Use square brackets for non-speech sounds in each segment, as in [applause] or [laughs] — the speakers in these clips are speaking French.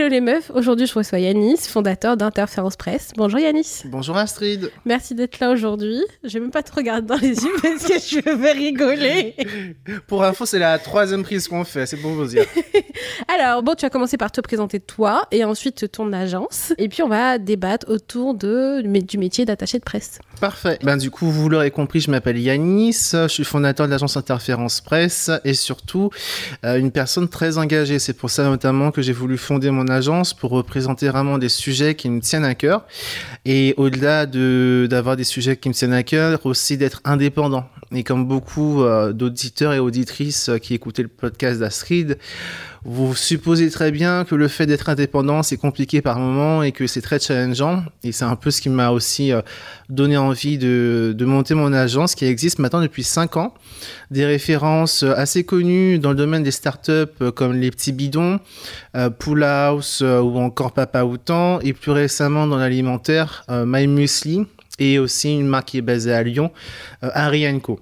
Hello les meufs, aujourd'hui je reçois Yanis, fondateur d'Interférence Presse. Bonjour Yanis. Bonjour Astrid. Merci d'être là aujourd'hui. Je vais même pas te regarder dans les yeux parce que je vais rigoler. [laughs] Pour info, c'est la troisième prise qu'on fait, c'est pour vous dire. Alors bon, tu vas commencer par te présenter toi et ensuite ton agence. Et puis on va débattre autour de, du métier d'attaché de presse. Parfait. Ben du coup, vous l'aurez compris, je m'appelle Yanis, je suis fondateur de l'agence Interférence Presse et surtout euh, une personne très engagée. C'est pour ça notamment que j'ai voulu fonder mon agence pour représenter vraiment des sujets qui me tiennent à cœur. Et au-delà de, d'avoir des sujets qui me tiennent à cœur, aussi d'être indépendant. Et comme beaucoup euh, d'auditeurs et auditrices euh, qui écoutaient le podcast d'Astrid, vous supposez très bien que le fait d'être indépendant, c'est compliqué par moments et que c'est très challengeant. Et c'est un peu ce qui m'a aussi euh, donné envie de, de, monter mon agence qui existe maintenant depuis 5 ans. Des références euh, assez connues dans le domaine des startups euh, comme les petits bidons, Pool House ou encore Papa Outan. Et plus récemment dans l'alimentaire, My Muesli et aussi une marque qui est basée à Lyon, Harry Co.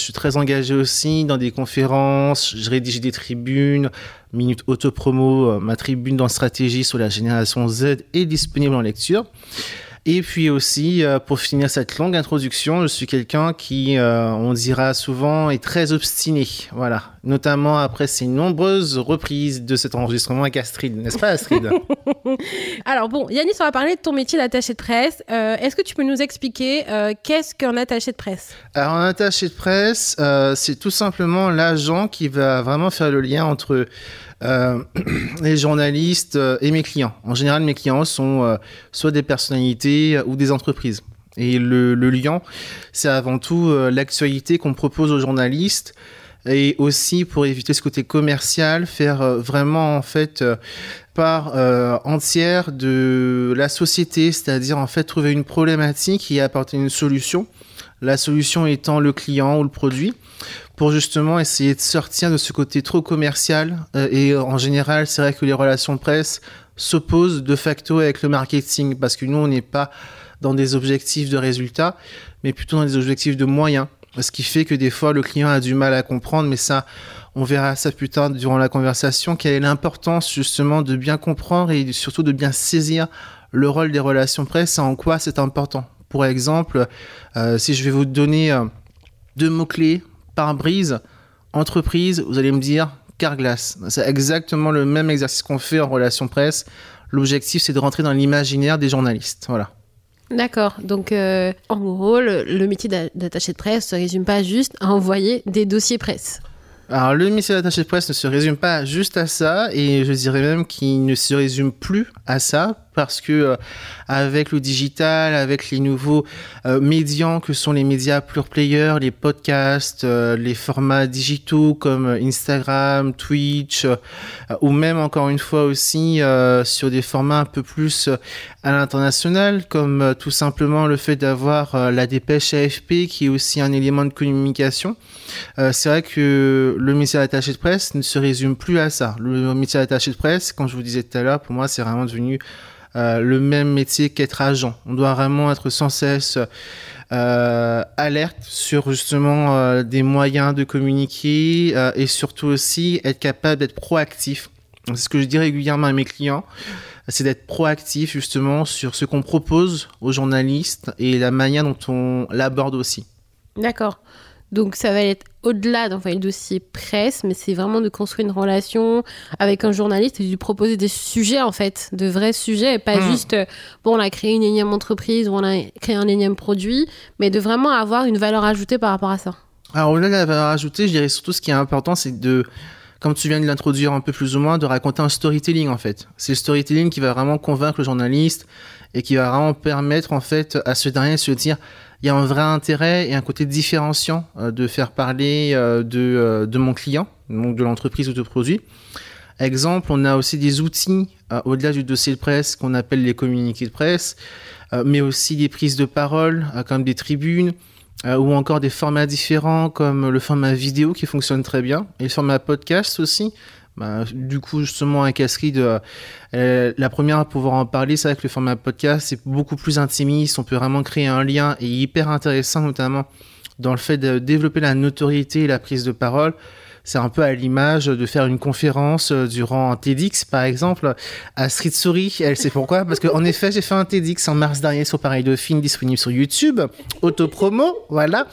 Je suis très engagé aussi dans des conférences, je rédige des tribunes, Minute Autopromo, ma tribune dans stratégie sur la génération Z est disponible en lecture. Et puis aussi, euh, pour finir cette longue introduction, je suis quelqu'un qui, euh, on dira souvent, est très obstiné. Voilà. Notamment après ces nombreuses reprises de cet enregistrement avec Astrid, n'est-ce pas Astrid [laughs] Alors bon, Yannis, on va parler de ton métier d'attaché de presse. Euh, est-ce que tu peux nous expliquer qu'est-ce qu'un attaché de presse? Alors un attaché de presse, c'est tout simplement l'agent qui va vraiment faire le lien entre euh, [clears throat] les journalistes euh, et mes clients. En général, mes clients sont euh, soit des personnalités ou des entreprises. Et le lien, c'est avant tout l'actualité qu'on propose aux journalistes et aussi pour éviter ce côté commercial, faire vraiment en fait part entière de la société, c'est-à-dire en fait trouver une problématique et apporter une solution. La solution étant le client ou le produit pour justement essayer de sortir de ce côté trop commercial. Euh, et en général, c'est vrai que les relations presse s'opposent de facto avec le marketing parce que nous, on n'est pas dans des objectifs de résultats, mais plutôt dans des objectifs de moyens. Ce qui fait que des fois, le client a du mal à comprendre, mais ça, on verra ça plus tard durant la conversation, quelle est l'importance justement de bien comprendre et surtout de bien saisir le rôle des relations presse et en quoi c'est important. Pour exemple, euh, si je vais vous donner euh, deux mots-clés brise entreprise, vous allez me dire Carglass. C'est exactement le même exercice qu'on fait en relation presse. L'objectif, c'est de rentrer dans l'imaginaire des journalistes. Voilà. D'accord. Donc, euh, en gros, le, métier d'attaché de presse se résume pas juste à envoyer des dossiers presse. Alors, le métier d'attaché de presse ne se résume pas juste à ça, et je dirais même qu'il ne se résume plus à ça, parce que euh, avec le digital, avec les nouveaux euh, médias que sont les médias pure players, les podcasts, euh, les formats digitaux comme Instagram, Twitch, ou même encore une fois aussi sur des formats un peu plus à l'international, comme tout simplement le fait d'avoir la dépêche AFP qui est aussi un élément de communication. c'est vrai que le métier d'attaché de presse ne se résume plus à ça. Le métier d'attaché de presse, comme je vous disais tout à l'heure, pour moi, c'est vraiment devenu euh, le même métier qu'être agent. On doit vraiment être sans cesse euh, alerte sur justement euh, des moyens de communiquer et surtout aussi être capable d'être proactif. C'est ce que je dis régulièrement à mes clients, c'est d'être proactif justement sur ce qu'on propose aux journalistes et la manière dont on l'aborde aussi. D'accord. Donc ça va être au-delà d'envoyer le dossier presse, mais c'est vraiment de construire une relation avec un journaliste et de lui proposer des sujets en fait, de vrais sujets, et pas Hmm. juste euh, bon on a créé une énième entreprise ou on a créé un énième produit, mais de vraiment avoir une valeur ajoutée par rapport à ça. Alors au-delà de la valeur ajoutée, je dirais surtout ce qui est important, c'est de, comme tu viens de l'introduire un peu plus ou moins, de raconter un storytelling en fait. C'est le storytelling qui va vraiment convaincre le journaliste et qui va vraiment permettre en fait à ce dernier de se dire il y a un vrai intérêt et un côté différenciant euh, de faire parler euh, de, euh, de mon client, donc de l'entreprise ou de produit. Exemple, on a aussi des outils au-delà du dossier de presse qu'on appelle les communiqués de presse, mais aussi des prises de parole comme des tribunes, ou encore des formats différents comme le format vidéo qui fonctionne très bien et le format podcast aussi. Bah, du coup, justement, avec Astrid, euh, euh, la première à pouvoir en parler, c'est vrai que le format podcast, c'est beaucoup plus intimiste. On peut vraiment créer un lien et hyper intéressant, notamment dans le fait de développer la notoriété et la prise de parole. C'est un peu à l'image de faire une conférence euh, durant un TEDx, par exemple. Astrid sourit, elle sait pourquoi? Parce qu'en effet, j'ai fait un TEDx en mars dernier sur Pareil Dauphine, disponible sur YouTube. Autopromo, voilà.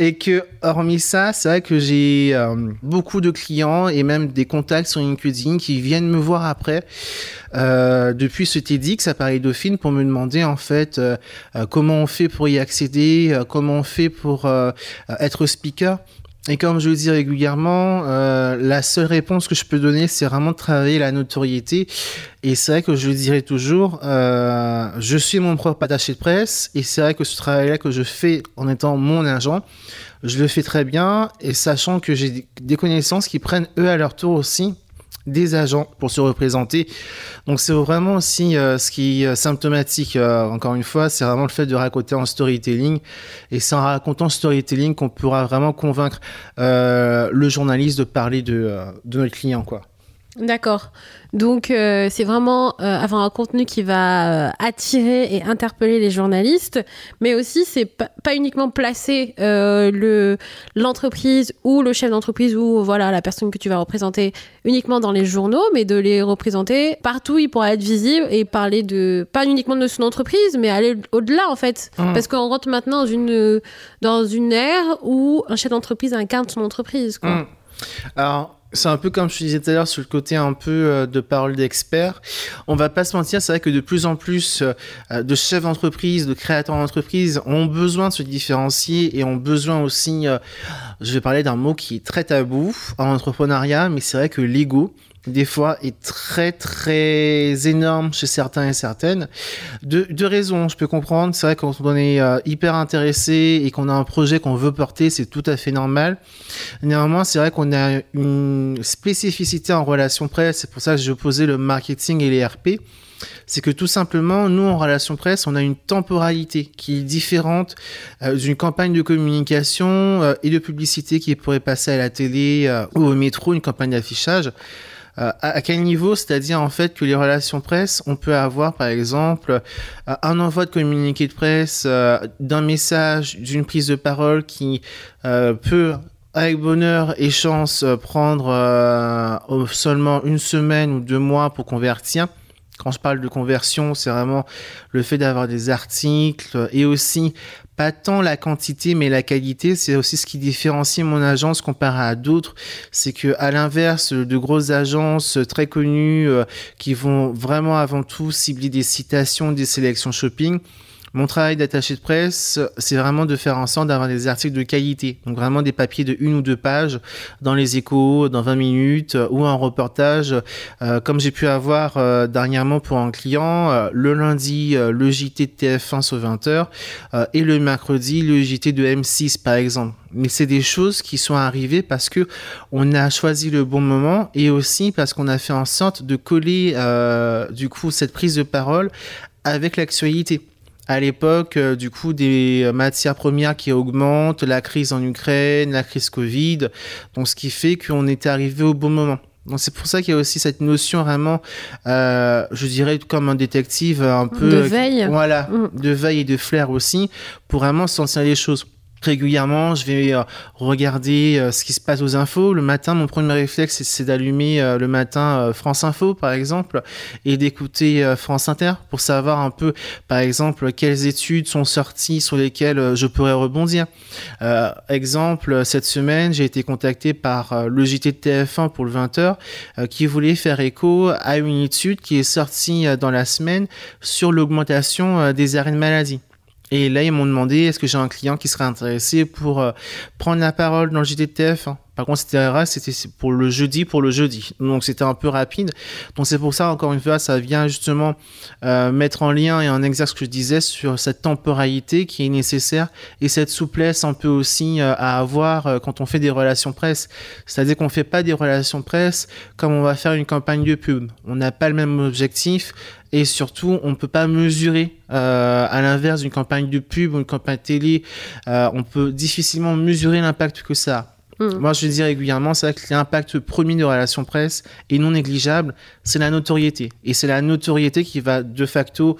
Et que, hormis ça, c'est vrai que j'ai euh, beaucoup de clients et même des contacts sur LinkedIn qui viennent me voir après euh, depuis ce TEDx à Paris Dauphine pour me demander en fait comment on fait pour y accéder, comment on fait pour être speaker. Et comme je le dis régulièrement, euh, la seule réponse que je peux donner, c'est vraiment de travailler la notoriété. Et c'est vrai que je le dirai toujours, euh, je suis mon propre attaché de presse. Et c'est vrai que ce travail-là que je fais en étant mon agent, je le fais très bien. Et sachant que j'ai des connaissances qui prennent eux à leur tour aussi des agents pour se représenter. Donc c'est vraiment aussi euh, ce qui est symptomatique, euh, encore une fois, c'est vraiment le fait de raconter en storytelling. Et c'est en racontant storytelling qu'on pourra vraiment convaincre euh, le journaliste de parler de, euh, de notre client. quoi. D'accord. Donc euh, c'est vraiment euh, avoir un contenu qui va euh, attirer et interpeller les journalistes, mais aussi c'est pas, uniquement placer euh, le l'entreprise ou le chef d'entreprise ou voilà la personne que tu vas représenter uniquement dans les journaux, mais de les représenter partout où il pourra être visible et parler de pas uniquement de son entreprise, mais aller au-delà en fait, Mhm. parce qu'on rentre maintenant dans une dans une ère où un chef d'entreprise incarne son entreprise. Quoi. Mm. Alors, c'est un peu comme je disais tout à l'heure sur le côté un peu euh, de parole d'expert. On va pas se mentir, c'est vrai que de plus en plus euh, de chefs d'entreprise, de créateurs d'entreprise ont besoin de se différencier et ont besoin aussi, euh, je vais parler d'un mot qui est très tabou en entrepreneuriat, mais c'est vrai que l'ego, des fois est très très énorme chez certains et certaines. De, deux raisons, je peux comprendre. C'est vrai quand on est euh, hyper intéressé et qu'on a un projet qu'on veut porter, c'est tout à fait normal. Néanmoins, c'est vrai qu'on a une spécificité en relation presse. C'est pour ça que j'ai opposé le marketing et les RP. C'est que tout simplement, nous, en relation presse, on a une temporalité qui est différente euh, d'une campagne de communication euh, et de publicité qui pourrait passer à la télé ou au métro, une campagne d'affichage. Euh, à, quel niveau C'est-à-dire en fait que les relations presse, on peut avoir par exemple euh, un envoi de communiqué de presse, euh, d'un message, d'une prise de parole qui euh, peut avec bonheur et chance prendre seulement une semaine ou deux mois pour convertir. Quand je parle de conversion, c'est vraiment le fait d'avoir des articles et aussi pas tant la quantité mais la qualité. C'est aussi ce qui différencie mon agence comparé à d'autres. C'est que à l'inverse de grosses agences très connues euh, qui vont vraiment avant tout cibler des citations, des sélections shopping. Mon travail d'attaché de presse, c'est vraiment de faire en sorte d'avoir des articles de qualité. Donc vraiment des papiers de une ou deux pages dans les échos, dans 20 minutes, euh, ou un reportage, euh, comme j'ai pu avoir euh, dernièrement pour un client, le lundi, le JT de TF1 sur 20h, euh, et le mercredi, le JT de M6 par exemple. Mais c'est des choses qui sont arrivées parce que on a choisi le bon moment et aussi parce qu'on a fait en sorte de coller du coup cette prise de parole avec l'actualité à l'époque, euh, du coup, des matières premières qui augmentent, la crise en Ukraine, la crise Covid, donc ce qui fait qu'on était arrivé au bon moment. Donc c'est pour ça qu'il y a aussi cette notion vraiment, euh, je dirais comme un détective un peu De veille. voilà, Mm. de veille et de flair aussi, pour vraiment sentir les choses. Régulièrement, je vais euh, regarder euh, ce qui se passe aux infos. Le matin, mon premier réflexe, c'est d'allumer euh, le matin France Info, par exemple, et d'écouter France Inter pour savoir un peu, par exemple, quelles études sont sorties sur lesquelles je pourrais rebondir. exemple, cette semaine, j'ai été contacté par le JT de TF1 pour le 20h qui voulait faire écho à une étude qui est sortie dans la semaine sur l'augmentation des arrêts de maladie. Et là, ils m'ont demandé est-ce que j'ai un client qui serait intéressé pour euh, prendre la parole dans le JDTF. Par contre, c'était c'était pour le jeudi, pour le jeudi. Donc, c'était un peu rapide. Donc, c'est pour ça, encore une fois, ça vient justement euh, mettre en lien et en exerce ce que je disais sur cette temporalité qui est nécessaire et cette souplesse un peu aussi euh, à avoir quand on fait des relations presse. C'est-à-dire qu'on fait pas des relations presse comme on va faire une campagne de pub. On n'a pas le même objectif et surtout on ne peut pas mesurer euh, à l'inverse d'une campagne de pub ou une campagne télé euh, on peut difficilement mesurer l'impact que ça a hmm. Moi, je dis régulièrement, c'est que l'impact premier de relations presse est non négligeable, c'est la notoriété. Et c'est la notoriété qui va de facto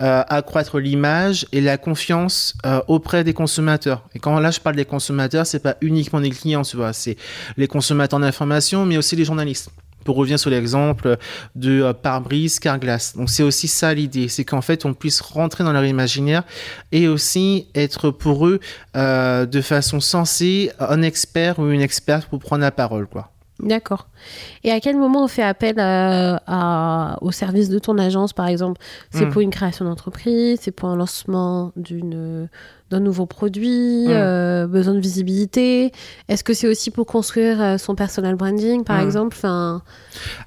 euh, accroître l'image et la confiance auprès des consommateurs. Et quand là, je parle des consommateurs, c'est pas uniquement des clients, tu vois, c'est les consommateurs d'information, mais aussi les journalistes pour revenir sur l'exemple de euh, pare-brise Carglass. Donc c'est aussi ça l'idée, c'est qu'en fait on puisse rentrer dans leur imaginaire et aussi être pour eux euh, de façon sensée un expert ou une experte pour prendre la parole quoi. D'accord. Et à quel moment on fait appel à, au service de ton agence, par exemple? C'est hmm. pour une création d'entreprise, c'est pour un lancement d'une d'un nouveau produit, mm. euh, besoin de visibilité Est-ce que c'est aussi pour construire euh, son personal branding, par mm. exemple? Enfin...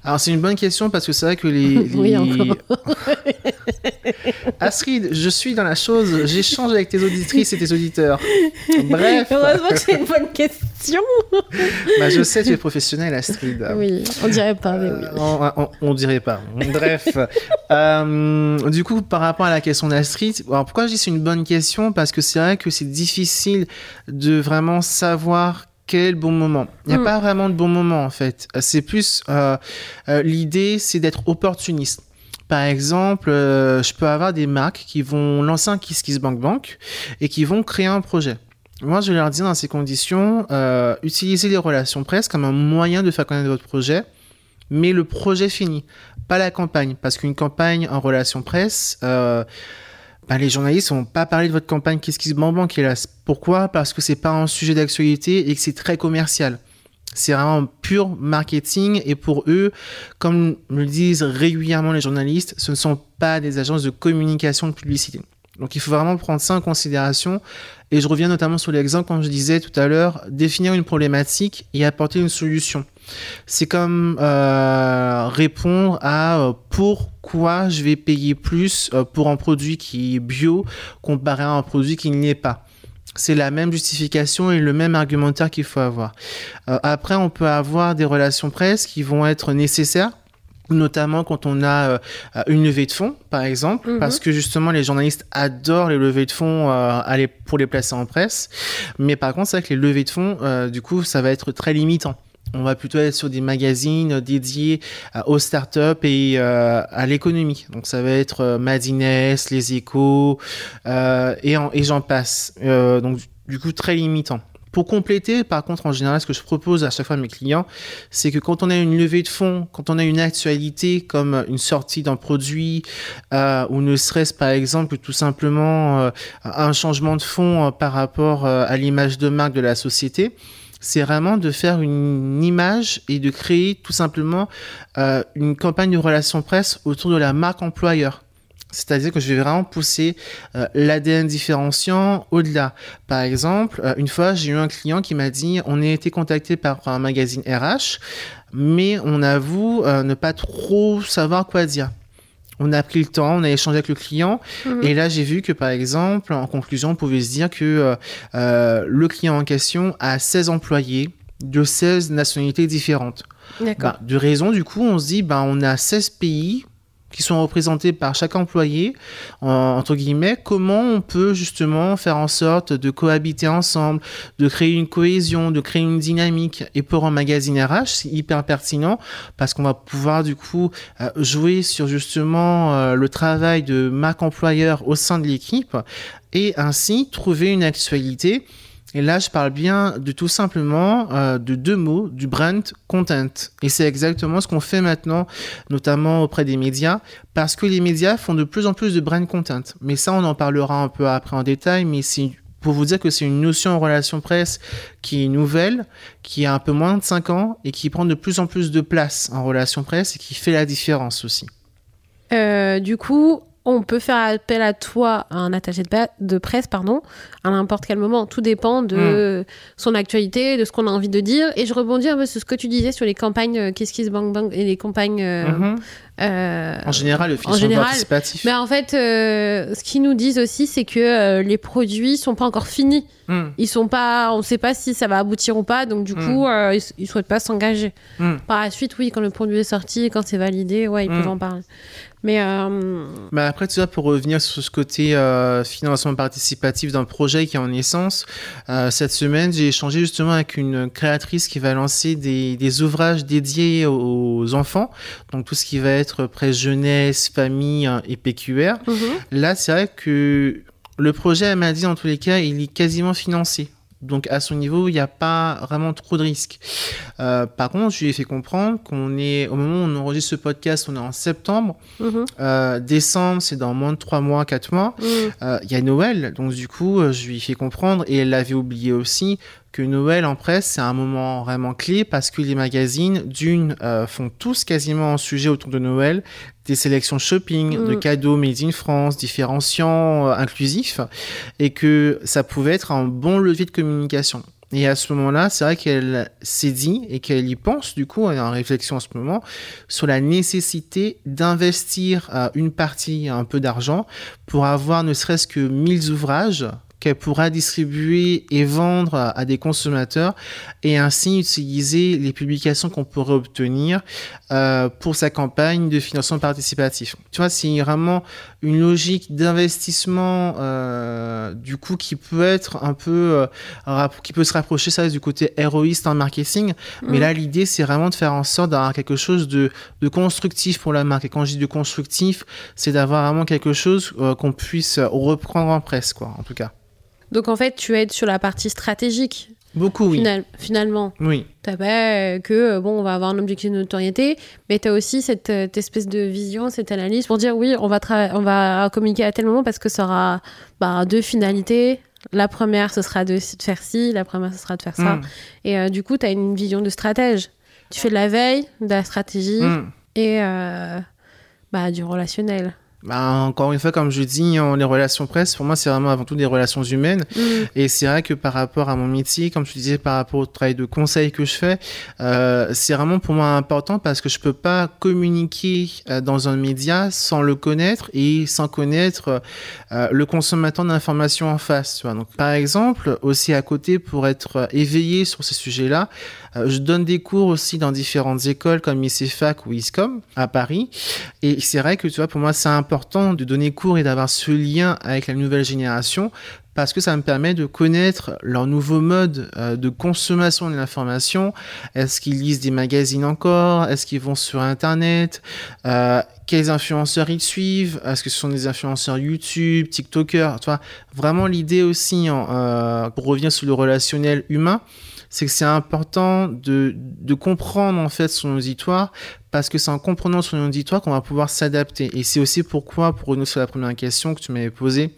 Alors, c'est une bonne question parce que c'est vrai que les. [laughs] oui, encore. [laughs] Astrid, je suis dans la chose, j'échange avec tes auditrices et tes auditeurs. Bref. Heureusement que c'est une bonne question. [laughs] bah, je sais, tu es professionnel, Astrid. Oui, on dirait pas, mais oui. Euh, on, on, dirait pas. Bref. du coup, par rapport à la question d'Astrid, alors pourquoi je dis c'est une bonne question? Parce que c'est vrai que c'est difficile de vraiment savoir quel bon moment. Il n'y a hmm. pas vraiment de bon moment en fait. C'est plus euh, euh, l'idée, c'est d'être opportuniste. Par exemple, euh, je peux avoir des marques qui vont lancer un KissKissBankBank Bank et qui vont créer un projet. Moi, je vais leur dire dans ces conditions, utilisez les relations presse comme un moyen de faire connaître votre projet, mais le projet fini, pas la campagne, parce qu'une campagne en relation presse bah, les journalistes vont pas parler de votre campagne Qu'est-ce qui se là Pourquoi? Parce que c'est pas un sujet d'actualité et que c'est très commercial. C'est vraiment pur marketing et pour eux, comme le disent régulièrement les journalistes, ce ne sont pas des agences de communication de publicité. Donc il faut vraiment prendre ça en considération. Et je reviens notamment sur l'exemple, comme je disais tout à l'heure, définir une problématique et apporter une solution. C'est comme euh, répondre à euh, pourquoi je vais payer plus euh, pour un produit qui est bio comparé à un produit qui n'y est pas. C'est la même justification et le même argumentaire qu'il faut avoir. après, on peut avoir des relations presse qui vont être nécessaires notamment quand on a une levée de fonds, par exemple, mhm. parce que justement les journalistes adorent les levées de fonds pour les placer en presse. Mais par contre, c'est vrai que les levées de fonds, du coup, ça va être très limitant on va plutôt être sur des magazines dédiés euh, aux startups et euh, à l'économie. Donc ça va être euh, Madines, Les Échos et, j'en passe. donc du coup très limitant. Pour compléter, par contre, en général, ce que je propose à chaque fois à mes clients, c'est que quand on a une levée de fonds, quand on a une actualité comme une sortie d'un produit, ou ne serait-ce par exemple tout simplement un changement de fonds par rapport à l'image de marque de la société, c'est vraiment de faire une image et de créer tout simplement euh, une campagne de relations presse autour de la marque employeur. C'est-à-dire que je vais vraiment pousser euh, l'ADN différenciant au-delà. Par exemple, euh, une fois, j'ai eu un client qui m'a dit, on a été contacté par un magazine RH, mais on avoue ne pas trop savoir quoi dire on a pris le temps, on a échangé avec le client. Mhm. Et là, j'ai vu que, par exemple, en conclusion, on pouvait se dire que euh, euh, le client en question a 16 employés de 16 nationalités différentes. Bah, de raison, du coup, on se dit, bah, on a 16 pays qui sont représentés par chaque employé, entre guillemets, comment on peut justement faire en sorte de cohabiter ensemble, de créer une cohésion, de créer une dynamique. Et pour un magazine RH, c'est hyper pertinent parce qu'on va pouvoir du coup euh, jouer sur justement euh, le travail de marque employeur au sein de l'équipe et ainsi trouver une actualité Et là, je parle bien de tout simplement euh, de deux mots, du brand content. Et c'est exactement ce qu'on fait maintenant, notamment auprès des médias, parce que les médias font de plus en plus de brand content. Mais ça, on en parlera un peu après en détail, mais c'est pour vous dire que c'est une notion en relation presse qui est nouvelle, qui a un peu moins de 5 ans et qui prend de plus en plus de place en relation presse et qui fait la différence aussi. Euh, du coup, on peut faire appel à toi, à un attaché de, presse, pardon, à n'importe quel moment. Tout dépend de hmm. son actualité, de ce qu'on a envie de dire. Et je rebondis un peu sur ce que tu disais sur les campagnes euh, Kiss Kiss Bang Bang et les campagnes. Euh, euh, en général, le financement participatif. Mais en fait, ce qu'ils nous disent aussi, c'est que les produits sont pas encore finis. Hmm. Ils sont pas, on ne sait pas si ça va aboutir ou pas. Donc du hmm. coup, ils, ne souhaitent pas s'engager. Par la suite, oui, quand le produit est sorti, quand c'est validé, ouais, ils peuvent en parler. Mais, euh... bah après, tu vois, pour revenir sur ce côté euh, financement participatif d'un projet qui est en essence, euh, cette semaine, j'ai échangé justement avec une créatrice qui va lancer des, des, ouvrages dédiés aux enfants, donc tout ce qui va être presse jeunesse, famille et PQR. Mhm. Là, c'est vrai que le projet, elle m'a dit, en tous les cas, il est quasiment financé. Donc à son niveau, il n'y a pas vraiment trop de risques. Euh, par contre, je lui ai fait comprendre qu'on est, au moment où on enregistre ce podcast, on est en septembre. Mhm. Euh, décembre, c'est dans moins de 3 mois, 4 mois. Mhm. Euh, il y a Noël. Donc du coup, je lui ai fait comprendre, et elle l'avait oublié aussi, que Noël en presse, c'est un moment vraiment clé parce que les magazines, d'une, font tous quasiment un sujet autour de Noël, des sélections shopping, de mm. cadeaux made in France, différenciants, euh, inclusifs, et que ça pouvait être un bon levier de communication. Et à ce moment-là, c'est vrai qu'elle s'est dit et qu'elle y pense, du coup, elle est en réflexion en ce moment, sur la nécessité d'investir euh, une partie, un peu d'argent, pour avoir ne serait-ce que 1000 ouvrages qu'elle pourra distribuer et vendre à, des consommateurs et ainsi utiliser les publications qu'on pourrait obtenir euh, pour sa campagne de financement participatif. Tu vois, c'est vraiment une logique d'investissement euh, du coup qui peut être un peu euh, qui peut se rapprocher ça du côté héroïste en marketing mais mm. là l'idée c'est vraiment de faire en sorte d'avoir quelque chose de, de, constructif pour la marque et quand je dis de constructif c'est d'avoir vraiment quelque chose qu'on puisse reprendre en presse quoi en tout cas donc en fait, tu aides sur la partie stratégique. Beaucoup, oui. finalement. Oui. T'as pas que, euh, bon, on va avoir un objectif de notoriété, mais tu as aussi cette, euh, espèce de vision, cette analyse pour dire, oui, on va, on va communiquer à tel moment parce que ça aura bah, deux finalités. La première, ce sera de, faire ci, la première, ce sera de faire ça. Hmm. Et euh, du coup, tu as une vision de stratège. Tu fais de la veille, de la stratégie hmm. et bah, du relationnel. Bah, encore une fois, comme je dis, hein, les relations presse, pour moi, c'est vraiment avant tout des relations humaines. Mm. Et c'est vrai que par rapport à mon métier, comme je disais, par rapport au travail de conseil que je fais, euh, c'est vraiment pour moi important parce que je peux pas communiquer euh, dans un média sans le connaître et sans connaître euh, le consommateur d'informations en face. Tu vois. Donc, par exemple, aussi à côté, pour être éveillé sur ces sujets-là, euh, je donne des cours aussi dans différentes écoles comme ICFAC ou ISCOM à Paris. Et c'est vrai que tu vois, pour moi, c'est important de donner cours et d'avoir ce lien avec la nouvelle génération parce que ça me permet de connaître leur nouveau mode euh, de consommation de l'information. Est-ce qu'ils lisent des magazines encore? Est-ce qu'ils vont sur Internet? Euh, Quels influenceurs ils suivent? Est-ce que ce sont des influenceurs YouTube, TikTokers? Vraiment l'idée aussi, hein, pour revenir sur le relationnel humain, c'est que c'est important de, de, comprendre en fait son auditoire parce que c'est en comprenant son auditoire qu'on va pouvoir s'adapter. Et c'est aussi pourquoi, pour revenir sur la première question que tu m'avais posée,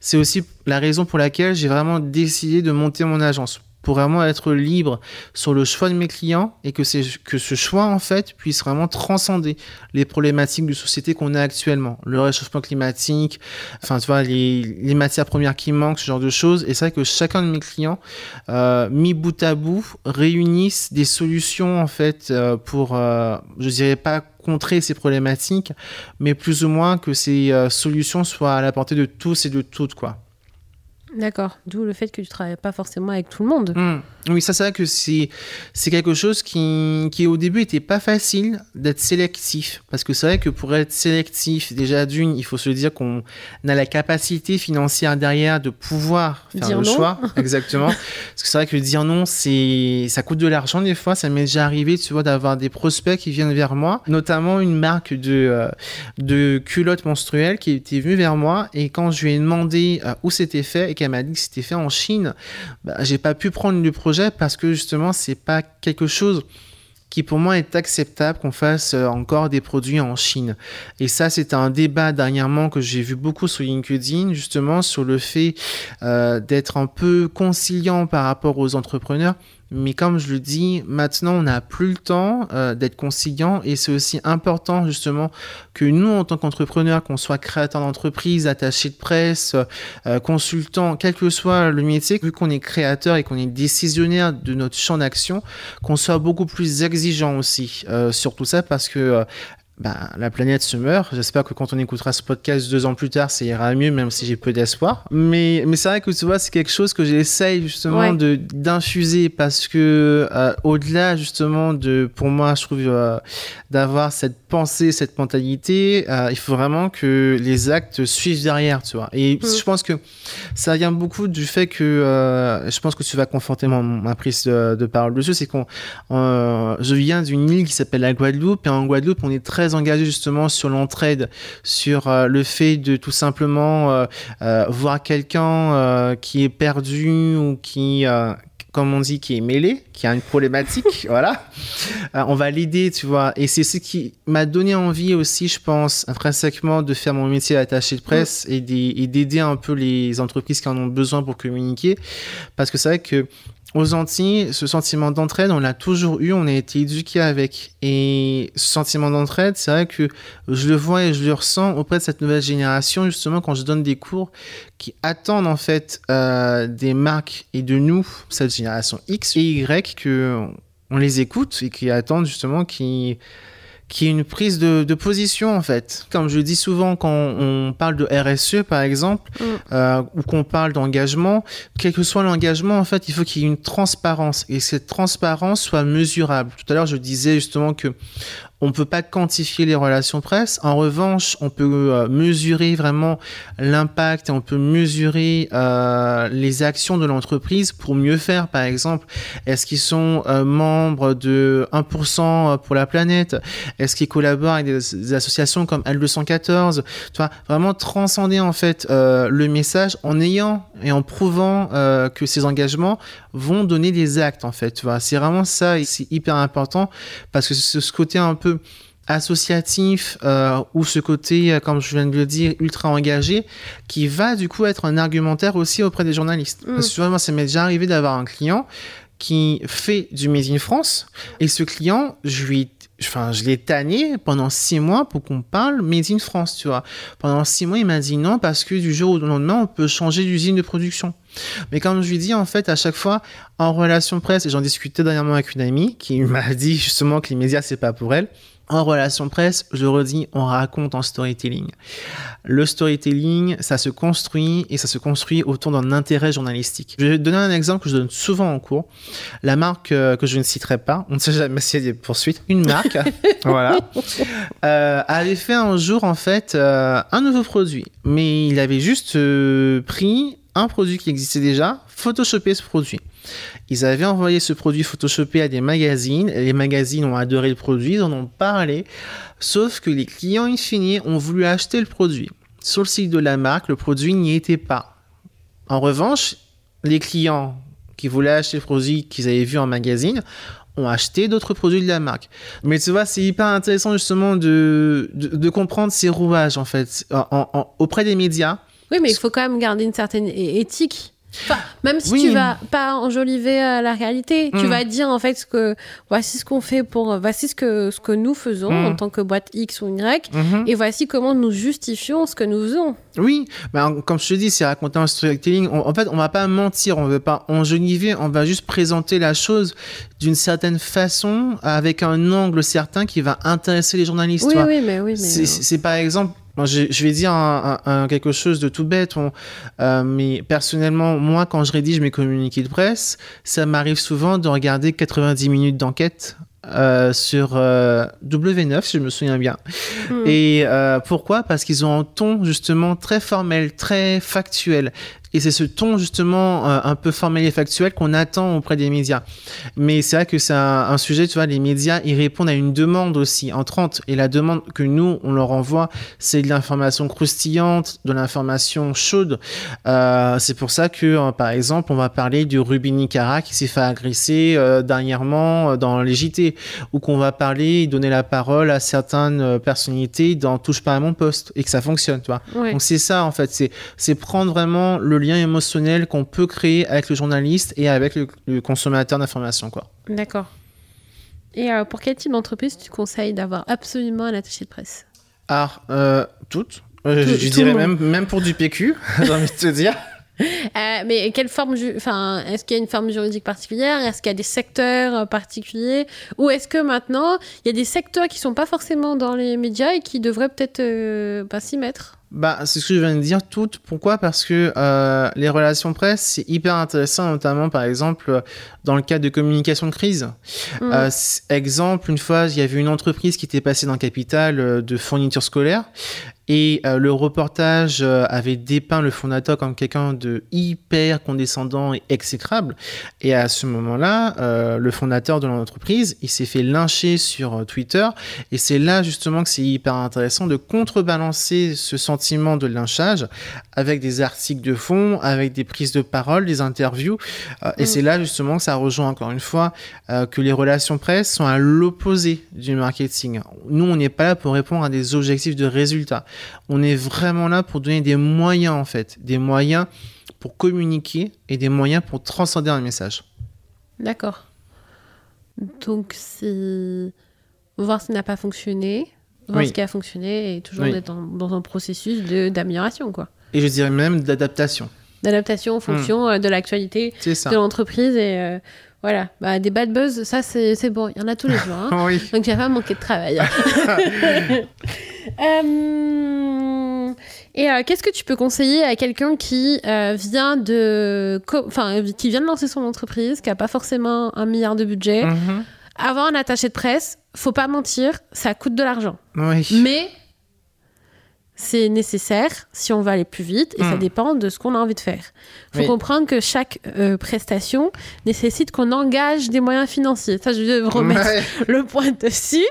c'est aussi la raison pour laquelle j'ai vraiment décidé de monter mon agence pour vraiment être libre sur le choix de mes clients et que, que ce choix, en fait, puisse vraiment transcender les problématiques de société qu'on a actuellement. Le réchauffement climatique, enfin, tu vois, les, les, matières premières qui manquent, ce genre de choses. Et c'est vrai que chacun de mes clients, euh, mis bout à bout, réunissent des solutions, en fait, euh, pour, euh, je dirais pas contrer ces problématiques, mais plus ou moins que ces euh, solutions soient à la portée de tous et de toutes, quoi. D'accord. D'où le fait que tu travailles pas forcément avec tout le monde. Hmm. Oui, ça c'est vrai que c'est c'est quelque chose qui, qui au début était pas facile d'être sélectif parce que c'est vrai que pour être sélectif déjà d'une, il faut se dire qu'on a la capacité financière derrière de pouvoir faire le choix [laughs] exactement parce que c'est vrai que dire non c'est ça coûte de l'argent des fois, ça m'est déjà arrivé tu vois d'avoir des prospects qui viennent vers moi, notamment une marque de euh, de culottes menstruelles qui était venue vers moi et quand je lui ai demandé euh, où c'était fait et m'a dit que c'était fait en Chine, bah, j'ai pas pu prendre le projet parce que justement, c'est pas quelque chose qui pour moi est acceptable qu'on fasse euh, encore des produits en Chine. Et ça, c'est un débat dernièrement que j'ai vu beaucoup sur LinkedIn, justement sur le fait euh, d'être un peu conciliant par rapport aux entrepreneurs. Mais comme je le dis, maintenant, on n'a plus le temps euh, d'être conciliant. Et c'est aussi important justement que nous, en tant qu'entrepreneurs, qu'on soit créateur d'entreprise, attaché de presse, euh, consultant, quel que soit le métier, vu qu'on est créateur et qu'on est décisionnaire de notre champ d'action, qu'on soit beaucoup plus exigeant aussi euh, sur tout ça parce que bah, la planète se meurt. J'espère que quand on écoutera ce podcast deux ans plus tard, ça ira mieux, même si j'ai peu d'espoir. Mais, mais c'est vrai que tu vois, c'est quelque chose que j'essaye justement de d'infuser parce que euh, au-delà justement de, pour moi, je trouve euh, d'avoir cette pensée, cette mentalité, euh, il faut vraiment que les actes suivent derrière, tu vois. Et mm. je pense que ça vient beaucoup du fait que, je pense que tu vas conforter ma prise de, de parole dessus, c'est qu'on, je viens d'une île qui s'appelle la Guadeloupe et en Guadeloupe, on est très engagé justement sur l'entraide, sur euh, le fait de tout simplement euh, euh, voir quelqu'un qui est perdu ou qui comme on dit, qui est mêlé, qui a une problématique, [laughs] voilà. on va l'aider, tu vois. Et c'est ce qui m'a donné envie aussi, je pense, intrinsèquement, de faire mon métier d'attaché de presse et d'aider un peu les entreprises qui en ont besoin pour communiquer. Parce que c'est vrai que aux Antilles, ce sentiment d'entraide, on l'a toujours eu, on a été éduqué avec. Et ce sentiment d'entraide, c'est vrai que je le vois et je le ressens auprès de cette nouvelle génération, justement, quand je donne des cours qui attendent en fait euh, des marques et de nous, cette génération X et Y, que on les écoute et qui attendent justement qui qui est une prise de, de, position en fait. Comme je dis souvent quand on parle de RSE par exemple, mm. euh, ou qu'on parle d'engagement, quel que soit l'engagement en fait, il faut qu'il y ait une transparence et cette transparence soit mesurable. Tout à l'heure je disais justement que on ne peut pas quantifier les relations presse. En revanche, on peut euh, mesurer vraiment l'impact et on peut mesurer euh, les actions de l'entreprise pour mieux faire. Par exemple, est-ce qu'ils sont euh, membres de 1% pour la planète? Est-ce qu'ils collaborent avec des, associations comme L214 Tu vois, vraiment transcender en fait le message en ayant et en prouvant que ces engagements vont donner des actes en fait. Tu vois, c'est vraiment ça et c'est hyper important parce que c'est ce côté un peu associatif euh, ou ce côté, euh, comme je viens de le dire, ultra engagé, qui va du coup être un argumentaire aussi auprès des journalistes. Mm. Parce que moi, ça m'est déjà arrivé d'avoir un client qui fait du Made in France et ce client, je lui enfin, je l'ai tanné pendant six mois pour qu'on parle Made in France, tu vois. Pendant six mois, il m'a dit non parce que du jour au lendemain, on peut changer d'usine de production. Mais comme je lui dis, en fait, à chaque fois, en relation presse, et j'en discutais dernièrement avec une amie qui m'a dit justement que les médias, c'est pas pour elle en relation presse, je redis, on raconte en storytelling. Le storytelling, ça se construit et ça se construit autour d'un intérêt journalistique. Je vais donner un exemple que je donne souvent en cours. La marque euh, que je ne citerai pas, on ne sait jamais s'il y a des poursuites, une marque, [laughs] voilà, euh, avait fait un jour en fait euh, un nouveau produit, mais il avait juste pris un produit qui existait déjà, photoshopé ce produit. Ils avaient envoyé ce produit photoshopé à des magazines. Les magazines ont adoré le produit, ils en ont parlé. Sauf que les clients, in fine, ont voulu acheter le produit. Sur le site de la marque, le produit n'y était pas. En revanche, les clients qui voulaient acheter le produit qu'ils avaient vu en magazine ont acheté d'autres produits de la marque. Mais tu vois, c'est hyper intéressant justement de, de, comprendre ces rouages en fait auprès des médias. Oui, mais il faut quand même garder une certaine éthique même si tu vas pas enjoliver euh, la réalité, tu mm. vas dire en fait que voici ce qu'on fait pour, voici ce que, ce que nous faisons mm. en tant que boîte X ou Y, mm-hmm. et voici comment nous justifions ce que nous faisons. Oui, ben, comme je te dis, c'est raconter un storytelling. en fait, on va pas mentir, on veut pas enjoliver, on va juste présenter la chose d'une certaine façon, avec un angle certain qui va intéresser les journalistes. Oui, oui, mais oui. Mais... C'est par exemple je, vais dire quelque chose de tout bête, euh, mais personnellement, moi, quand je rédige mes communiqués de presse, ça m'arrive souvent de regarder 90 minutes d'enquête euh, sur euh, W9, si je me souviens bien. Hmm. Et pourquoi? Parce qu'ils ont un ton justement très formel, très factuel, Et c'est ce ton justement euh, un peu formel et factuel qu'on attend auprès des médias. Mais c'est vrai que c'est un, sujet, tu vois, les médias, ils répondent à une demande aussi entrante. Et la demande que nous, on leur envoie, c'est de l'information croustillante, de l'information chaude. Euh, c'est pour ça que, euh, par exemple, on va parler du Ruby Nicara qui s'est fait agresser dernièrement dans les JT, ou qu'on va parler, donner la parole à certaines personnalités dans Touche pas à mon poste, et que ça fonctionne, tu vois. Donc c'est ça, en fait, c'est prendre vraiment le lien émotionnel qu'on peut créer avec le journaliste et avec le, consommateur d'information. D'accord. Et euh, pour quel type d'entreprise tu conseilles d'avoir absolument un attaché de presse? Alors, euh, toutes. Euh, je, dirais même, même pour du PQ, [laughs] j'ai envie de te dire. [laughs] mais quelle forme, enfin, est-ce qu'il y a une forme juridique particulière? Est-ce qu'il y a des secteurs particuliers? Ou est-ce que maintenant, il y a des secteurs qui sont pas forcément dans les médias et qui devraient peut-être pas s'y mettre? Bah, c'est ce que je viens de dire, toutes. Pourquoi? Parce que euh, les relations presse, c'est hyper intéressant, notamment par exemple dans le cadre de communication de crise. Mm. Euh, exemple, une fois, il y avait une entreprise qui était passée dans le capital euh, de fourniture scolaire et euh, le reportage euh, avait dépeint le fondateur comme quelqu'un de hyper condescendant et exécrable. Et à ce moment-là, euh, le fondateur de l'entreprise, il s'est fait lyncher sur Twitter. Et c'est là justement que c'est hyper intéressant de contrebalancer ce sentiment de lynchage avec des articles de fond, avec des prises de parole, des interviews. Et mm. c'est là justement que ça rejoint encore une fois que les relations presse sont à l'opposé du marketing. Nous, on n'est pas là pour répondre à des objectifs de résultats. On est vraiment là pour donner des moyens, en fait, des moyens pour communiquer et des moyens pour transcender un message. D'accord. Donc, c'est voir ce qui n'a pas fonctionné, voir ce qui a fonctionné et toujours être dans, un processus d'amélioration, quoi. Et je dirais même d'adaptation. D'adaptation en fonction hmm. euh, de l'actualité de l'entreprise et euh, voilà, bah, des bad buzz, ça c'est bon, il y en a tous les [laughs] jours. Hein. oui. Donc j'ai pas manqué de travail. [laughs] [laughs] Euh, et euh, qu'est-ce que tu peux conseiller à quelqu'un qui euh, vient de, enfin, qui vient de lancer son entreprise, qui a pas forcément un milliard de budget, mm-hmm. avoir un attaché de presse, faut pas mentir, ça coûte de l'argent. Oui. Mais c'est nécessaire si on va aller plus vite et ça mm. dépend de ce qu'on a envie de faire. Il faut comprendre que chaque prestation nécessite qu'on engage des moyens financiers. Ça, je vais remettre [laughs] le point dessus.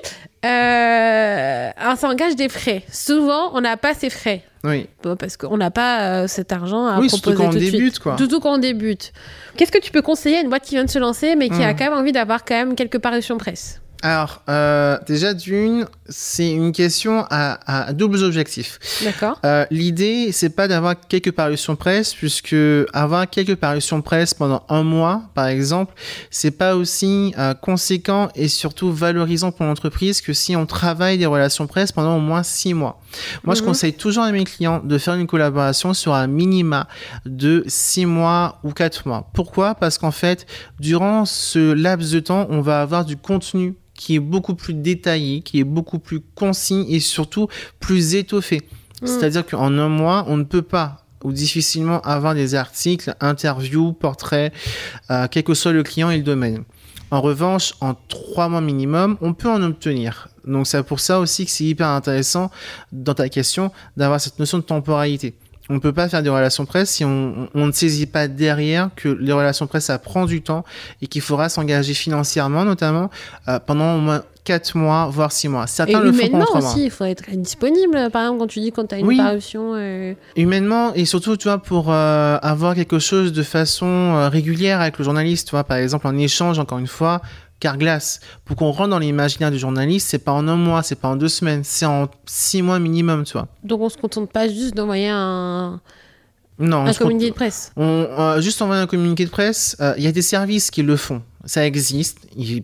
Euh, on s'engage des frais. Souvent, on n'a pas ces frais. Oui. parce qu'on n'a pas euh, cet argent à oui, proposer surtout quand on débute, quoi. Surtout quand on débute. Qu'est-ce que tu peux conseiller à une boîte qui vient de se lancer, mais qui a hmm. quand même envie d'avoir quand même quelques parutions presse? Alors, euh, déjà d'une, c'est une question à, doubles objectifs. D'accord. Euh, L'idée, c'est pas d'avoir quelques parutions presse, puisque avoir quelques parutions presse pendant un mois, par exemple, c'est pas aussi euh, conséquent et surtout valorisant pour l'entreprise que si on travaille des relations presse pendant au moins six mois. Moi, je mhm. conseille toujours à mes clients de faire une collaboration sur un minima de six mois ou quatre mois. Pourquoi? Parce qu'en fait, durant ce laps de temps, on va avoir du contenu qui est beaucoup plus détaillé, qui est beaucoup plus concis et surtout plus étoffé. Mm. C'est-à-dire qu'en un mois, on ne peut pas ou difficilement avoir des articles, interviews, portraits, euh, quel que soit le client et le domaine. En revanche, en trois mois minimum, on peut en obtenir. Donc c'est pour ça aussi que c'est hyper intéressant dans ta question d'avoir cette notion de temporalité on ne peut pas faire des relations presse si on, ne saisit pas derrière que les relations presse, ça prend du temps et qu'il faudra s'engager financièrement, notamment, euh, pendant au moins 4 mois, voire 6 mois. Certains et le humainement font aussi, il faut être disponible, par exemple, quand tu dis quand tu as une parution. Euh, humainement, et surtout, tu vois, pour euh, avoir quelque chose de façon régulière avec le journaliste, tu vois, par exemple, en échange, encore une fois, Carglass. Pour qu'on rentre dans l'imaginaire du journaliste, c'est pas en un mois, c'est pas en deux semaines, c'est en six mois minimum, tu vois. Donc on se contente pas juste d'envoyer un. Non, un communiqué de presse. On, euh, juste envoyer un communiqué de presse, euh, il y a des services qui le font. Ça existe. Ils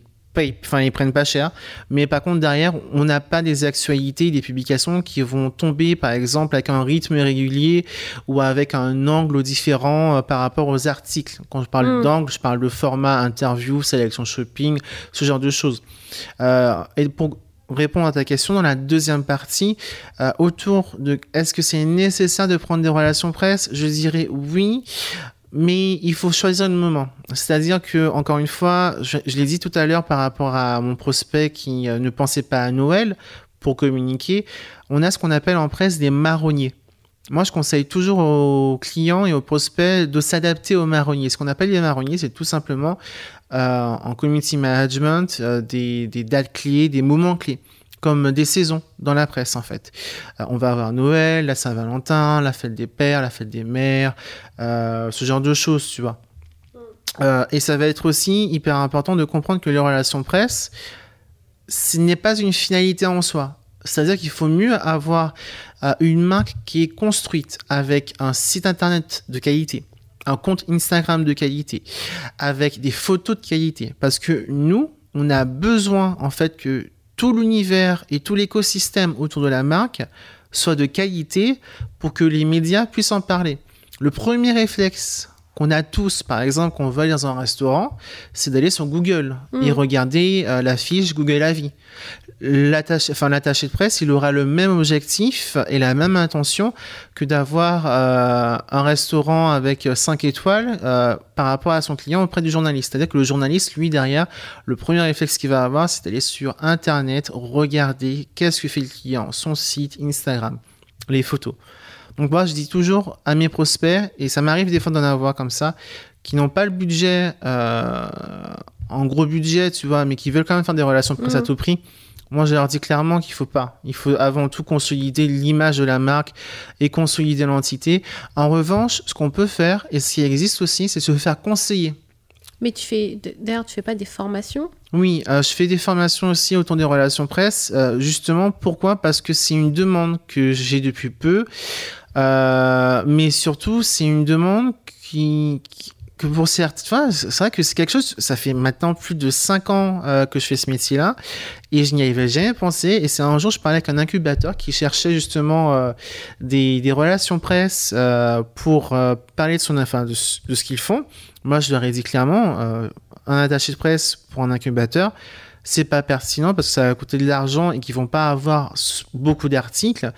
enfin ils prennent pas cher, mais par contre derrière on n'a pas des actualités, des publications qui vont tomber par exemple avec un rythme régulier ou avec un angle différent euh, par rapport aux articles. Quand je parle mm. d'angle, je parle de format interview, sélection shopping, ce genre de choses. Euh, et pour répondre à ta question dans la deuxième partie euh, autour de est-ce que c'est nécessaire de prendre des relations presse? Je dirais oui mais il faut choisir le moment. C'est-à-dire que, encore une fois, je, l'ai dit tout à l'heure par rapport à mon prospect qui euh, ne pensait pas à Noël pour communiquer, on a ce qu'on appelle en presse des marronniers. moi, je conseille toujours aux clients et aux prospects de s'adapter aux marronniers. Ce qu'on appelle les marronniers, c'est tout simplement euh, en community management euh, des, des, dates clés, des moments clés, comme des saisons dans la presse en fait. Euh, on va avoir Noël, la Saint-Valentin, la fête des pères, la fête des mères, ce genre de choses, tu vois. et ça va être aussi hyper important de comprendre que les relations presse, ce n'est pas une finalité en soi. C'est-à-dire qu'il faut mieux avoir euh, une marque qui est construite avec un site internet de qualité, un compte Instagram de qualité, avec des photos de qualité. Parce que nous, on a besoin en fait que tout l'univers et tout l'écosystème autour de la marque soit de qualité pour que les médias puissent en parler. Le premier réflexe qu'on a tous, par exemple, qu'on va dans un restaurant, c'est d'aller sur Google et mm. regarder euh, la fiche Google Avis. L'attaché, enfin, l'attaché de presse, il aura le même objectif et la même intention que d'avoir euh, un restaurant avec 5 étoiles euh, par rapport à son client auprès du journaliste. C'est-à-dire que le journaliste, lui, derrière, le premier réflexe qu'il va avoir, c'est d'aller sur Internet, regarder qu'est-ce que fait le client, son site, Instagram, les photos. Donc moi, je dis toujours à mes prospects, et ça m'arrive des fois d'en avoir comme ça, qui n'ont pas le budget, euh, en gros budget, tu vois, mais qui veulent quand même faire des relations presse à mhm. tout prix. Moi, je leur dis clairement qu'il faut pas. Il faut avant tout consolider l'image de la marque et consolider l'entité. En revanche, ce qu'on peut faire, et ce qui existe aussi, c'est se faire conseiller. Mais tu fais, d'ailleurs, tu fais pas des formations? Oui, euh, je fais des formations aussi autour des relations presse. Euh, justement, pourquoi? Parce que c'est une demande que j'ai depuis peu. Euh, mais surtout, c'est une demande qui, que pour certains, c'est vrai que c'est quelque chose, ça fait maintenant plus de 5 ans euh, que je fais ce métier-là, et je n'y avais jamais pensé, et c'est un jour, je parlais avec un incubateur qui cherchait justement euh, des, des, relations presse euh, pour euh, parler de, son, enfin, de, ce qu'ils font. Moi, je leur ai dit clairement, un attaché de presse pour un incubateur, c'est pas pertinent parce que ça va coûter de l'argent et qu'ils vont pas avoir beaucoup d'articles.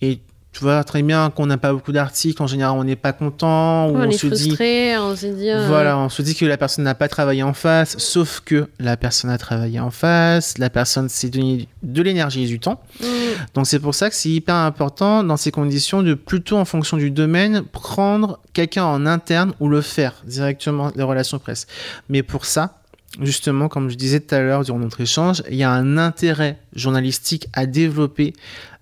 Et tu vois très bien qu'on n'a pas beaucoup d'articles. En général, on n'est pas content. Ou on, est se frustré, dit, on se dit. Euh, voilà, on se dit que la personne n'a pas travaillé en face, sauf que la personne a travaillé en face, la personne s'est donné de l'énergie et du temps. Mm. Donc c'est pour ça que c'est hyper important dans ces conditions de plutôt en fonction du domaine prendre quelqu'un en interne ou le faire directement les relations presse. Mais pour ça, justement, comme je disais tout à l'heure durant notre échange, il y a un intérêt journalistique à développer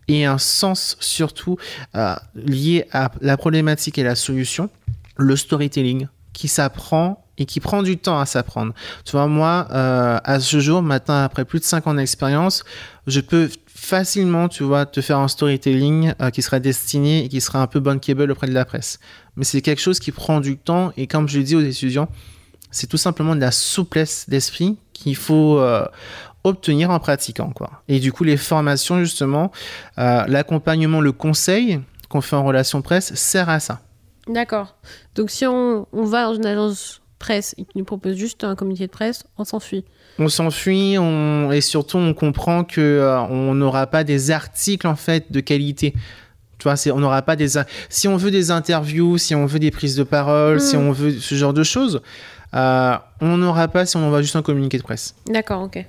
et un sens surtout euh, lié à la problématique et la solution, le storytelling qui s'apprend et qui prend du temps à s'apprendre. Tu vois, moi, euh, à ce jour, maintenant, après plus de 5 ans d'expérience, je peux facilement, tu vois, te faire un storytelling euh, qui sera destiné et qui sera un peu bankable auprès de la presse. Mais c'est quelque chose qui prend du temps et comme je le dis aux étudiants, c'est tout simplement de la souplesse d'esprit qu'il faut obtenir en pratiquant. Quoi. Et du coup, les formations, justement, euh, l'accompagnement, le conseil qu'on fait en relation presse sert à ça. D'accord. Donc si on, va dans une agence presse et qu'ils nous propose juste un communiqué de presse, on s'enfuit. On s'enfuit on... et surtout on comprend que euh, on n'aura pas des articles en fait de qualité. Tu vois, on n'aura pas des. Si on veut des interviews, si on veut des prises de parole, si hmm. on veut ce genre de choses, euh, on n'aura pas si on envoie juste un communiqué de presse. D'accord, ok.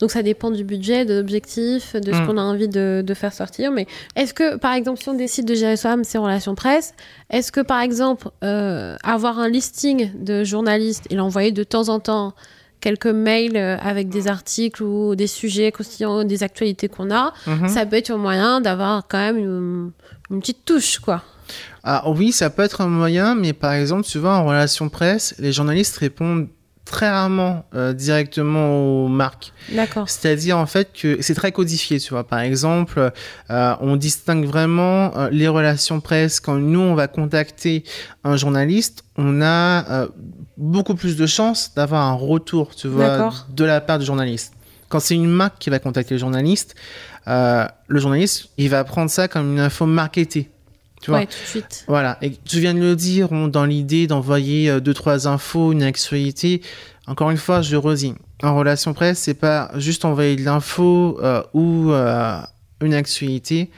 Donc ça dépend du budget, de l'objectif, de ce mm. qu'on a envie de, faire sortir. Mais est-ce que, par exemple, si on décide de gérer soi-même ses relations presse, est-ce que, par exemple, euh, avoir un listing de journalistes et l'envoyer de temps en temps quelques mails euh, avec des articles ou des sujets des actualités qu'on a, mm-hmm. ça peut être un moyen d'avoir quand même une, une petite touche, quoi. Ah oui, ça peut être un moyen, mais par exemple, vois, en relation presse, les journalistes répondent très rarement euh, directement aux marques. D'accord. C'est-à-dire en fait que c'est très codifié, tu vois. Par exemple, euh, on distingue vraiment euh, les relations presse quand nous on va contacter un journaliste, on a beaucoup plus de chances d'avoir un retour, tu vois, de la part du journaliste. Quand c'est une marque qui va contacter le journaliste, le journaliste il va prendre ça comme une info marketée. Tu vois tout de suite. Voilà. Et tu viens de le dire, dans l'idée d'envoyer euh, deux, trois infos, une actualité. Encore une fois, je redis. En relation presse, c'est pas juste envoyer de l'info euh, ou euh, une actualité.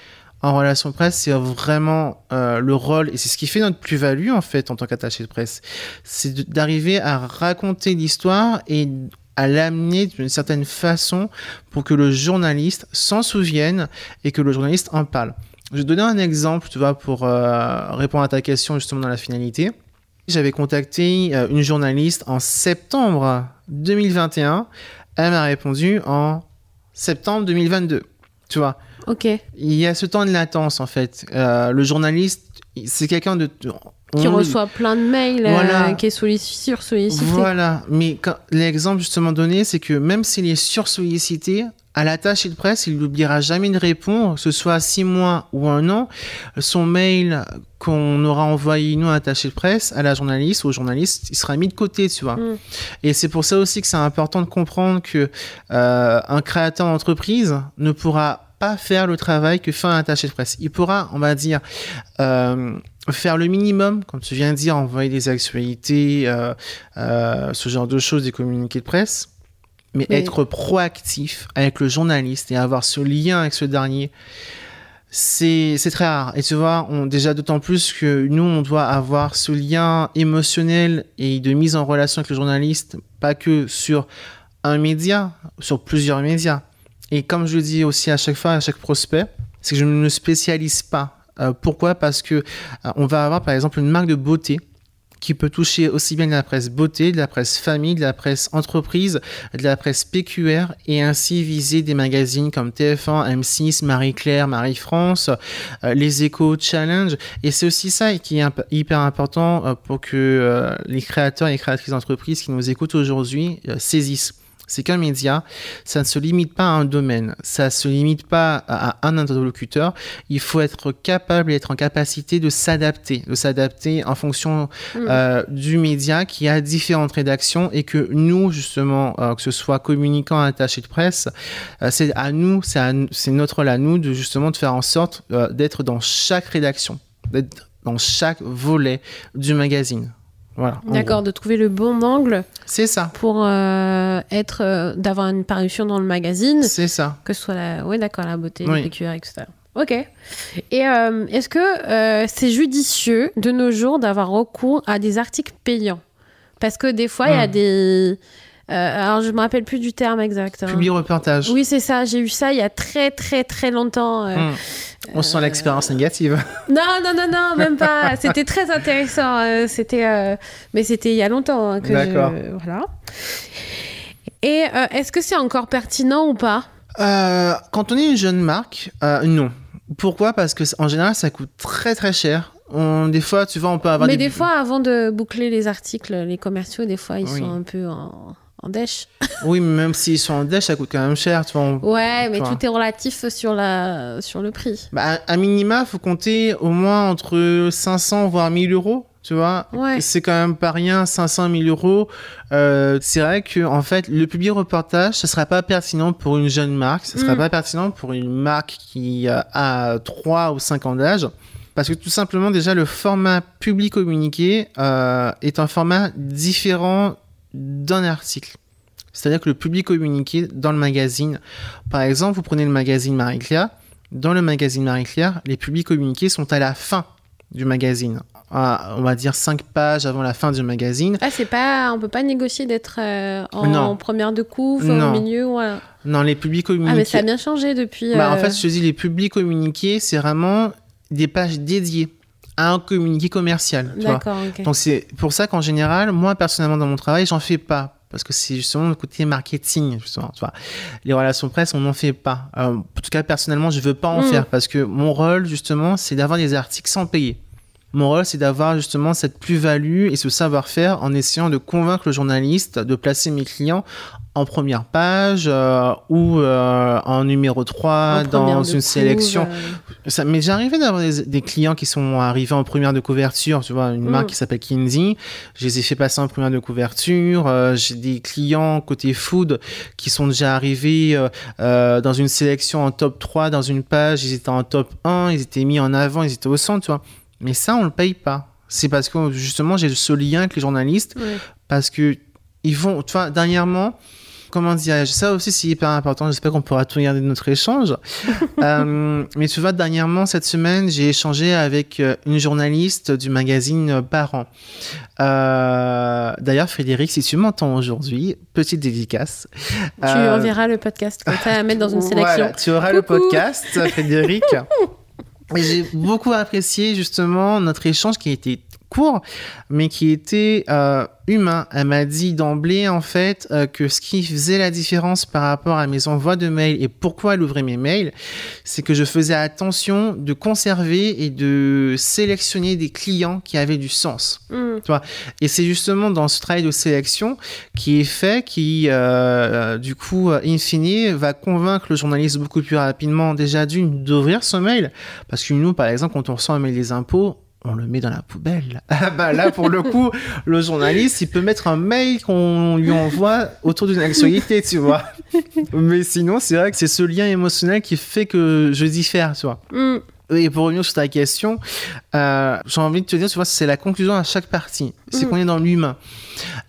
En relation presse, c'est vraiment le rôle, et c'est ce qui fait notre plus-value, en fait, en tant qu'attaché de presse. C'est d'arriver à raconter l'histoire et à l'amener d'une certaine façon pour que le journaliste s'en souvienne et que le journaliste en parle. Je vais te donner un exemple, tu vois, pour euh, répondre à ta question justement dans la finalité. J'avais contacté euh, une journaliste en septembre 2021. Elle m'a répondu en septembre 2022. Tu vois. Ok. Il y a ce temps de latence en fait. Euh, le journaliste, c'est quelqu'un de qui on- reçoit plein de mails, euh, qui est sollici- sursollicité. Voilà, mais l'exemple justement donné, c'est que même s'il est sursollicité, à l'attaché de presse, il n'oubliera jamais de répondre, que ce soit six mois ou un an, son mail qu'on aura envoyé, nous, à l'attaché de presse, à la journaliste ou au journaliste, il sera mis de côté, tu vois. Mm. Et c'est pour ça aussi que c'est important de comprendre que euh, un créateur d'entreprise ne pourra pas faire le travail que fait un attaché de presse. Il pourra, on va dire, euh, faire le minimum, comme tu viens de dire, envoyer des actualités, euh, euh, ce genre de choses, des communiqués de presse, mais Oui. être proactif avec le journaliste et avoir ce lien avec ce dernier, c'est c'est très rare. Et tu vois, on, déjà d'autant plus que nous, on doit avoir ce lien émotionnel et de mise en relation avec le journaliste, pas que sur un média, sur plusieurs médias. Et comme je le dis aussi à chaque fois, à chaque prospect, c'est que je ne me spécialise pas. Euh, pourquoi? Parce que euh, on va avoir par exemple une marque de beauté qui peut toucher aussi bien de la presse beauté, de la presse famille, de la presse entreprise, de la presse PQR et ainsi viser des magazines comme TF1, M6, Marie-Claire, Marie-France, euh, Les Échos, Challenge. Et c'est aussi ça qui est hyper important euh, pour que euh, les créateurs et créatrices d'entreprises qui nous écoutent aujourd'hui saisissent. C'est qu'un média, ça ne se limite pas à un domaine, ça ne se limite pas à un interlocuteur. Il faut être capable et être en capacité de s'adapter, de s'adapter en fonction Mm. euh, du média qui a différentes rédactions et que nous, justement, euh, que ce soit communicants, attachés de presse, euh, c'est à nous, c'est à nous- c'est notre rôle à nous de justement de faire en sorte d'être dans chaque rédaction, d'être dans chaque volet du magazine. Voilà. D'accord, de trouver le bon angle C'est ça. pour euh, être, euh, d'avoir une parution dans le magazine, C'est ça. que ce soit la, ouais, d'accord, la beauté, Oui. le PQR, etc. Ok. Et euh, est-ce que euh, c'est judicieux de nos jours d'avoir recours à des articles payants? Parce que des fois, il y a Hmm. des. Euh, alors, je me rappelle plus du terme exact. hein. Public reportage. Oui, c'est ça. J'ai eu ça il y a très, très, très longtemps. euh, Hmm. On sent l'expérience négative. [laughs] Non, non, non, non, même pas. [laughs] C'était très intéressant. euh, C'était, euh, mais c'était il y a longtemps hein, que. D'accord. je- Voilà. Et euh, est-ce que c'est encore pertinent ou pas? Euh, quand on est une jeune marque, euh, non. Pourquoi? Parce que en général, ça coûte très très cher. On, des fois, tu vois, on peut avoir Mais des, des fois, avant de boucler les articles, les commerciaux, des fois, ils Oui. sont un peu en, en dèche. [laughs] Oui, mais même s'ils sont en dèche, ça coûte quand même cher. Tu vois, on- Ouais, mais tout est relatif sur, la, sur le prix. Bah, à minima, faut compter au moins entre 500 voire 1000 euros. Tu vois, Ouais. c'est quand même pas rien, 500 1000 euros. Euh, c'est vrai que en fait, le public reportage, ce sera pas pertinent pour une jeune marque, ce sera Mm. pas pertinent pour une marque qui a 3 ou 5 ans d'âge. Parce que tout simplement, déjà, le format public communiqué euh, est un format différent d'un article. C'est-à-dire que le public communiqué dans le magazine, par exemple, vous prenez le magazine Marie-Claire, dans le magazine Marie-Claire, les publics communiqués sont à la fin du magazine. À, on va dire 5 pages avant la fin du magazine. Ah, c'est pas, on peut pas négocier d'être euh, en, première de couve, au milieu. Voilà. Non, les publics communiqués. Ah, mais ça a bien changé depuis. Bah, en euh, fait, je te dis, les publics communiqués, c'est vraiment des pages dédiées un communiqué commercial. tu vois. Donc c'est pour ça qu'en général, moi personnellement dans mon travail, j'en fais pas parce que c'est justement le côté marketing justement. Tu vois. Les relations presse, on n'en fait pas. Euh, en tout cas, personnellement, je veux pas en Mm. faire parce que mon rôle justement, c'est d'avoir des articles sans payer. Mon rôle, c'est d'avoir justement cette plus-value et ce savoir-faire en essayant de convaincre le journaliste de placer mes clients en première page euh, ou euh, en numéro 3 En première dans une sélection. euh, Ça, arrivé d'avoir des, des clients qui sont arrivés en première de couverture, tu vois, une Mm. marque qui s'appelle Kinsey. Je les ai fait passer en première de couverture. Euh, j'ai des clients côté food qui sont déjà arrivés euh, euh, dans une sélection en top 3, dans une page, ils étaient en top 1, ils étaient mis en avant, ils étaient au centre, tu vois. Mais ça, on le paye pas. C'est parce que justement, j'ai ce lien avec les journalistes parce que ils vont, tu vois, dernièrement, comment dirais-je, ça aussi c'est hyper important, j'espère qu'on pourra tout regarder de notre échange. [laughs] Euh, mais tu vois, dernièrement, cette semaine, j'ai échangé avec euh, une journaliste du magazine Parents. Euh, D'ailleurs, Frédéric, si tu m'entends aujourd'hui, petite dédicace. Tu Euh, enverras le podcast comme ça à mettre dans une [laughs] sélection. voilà, tu auras le podcast, Frédéric. [laughs] J'ai beaucoup apprécié justement notre échange qui a été court, mais qui était euh, humain. Elle m'a dit d'emblée, en fait, euh, que ce qui faisait la différence par rapport à mes envois de mails et pourquoi elle ouvrait mes mails, c'est que je faisais attention de conserver et de sélectionner des clients qui avaient du sens. Mm. Tu vois? Et c'est justement dans ce travail de sélection qui est fait, qui, euh, du coup, in fine, va convaincre le journaliste beaucoup plus rapidement, déjà d'une, d'ouvrir ce mail. Parce que nous, par exemple, quand on reçoit un mail des impôts, on le met dans la poubelle. [laughs] Ah bah là, pour le coup, le journaliste, il peut mettre un mail qu'on lui envoie autour d'une actualité, tu vois. [laughs] Mais sinon, c'est vrai que c'est ce lien émotionnel qui fait que je diffère, tu vois. Mm. Et pour revenir sur ta question, euh, j'ai envie de te dire, tu vois, c'est la conclusion à chaque partie. C'est Mm. qu'on est dans l'humain.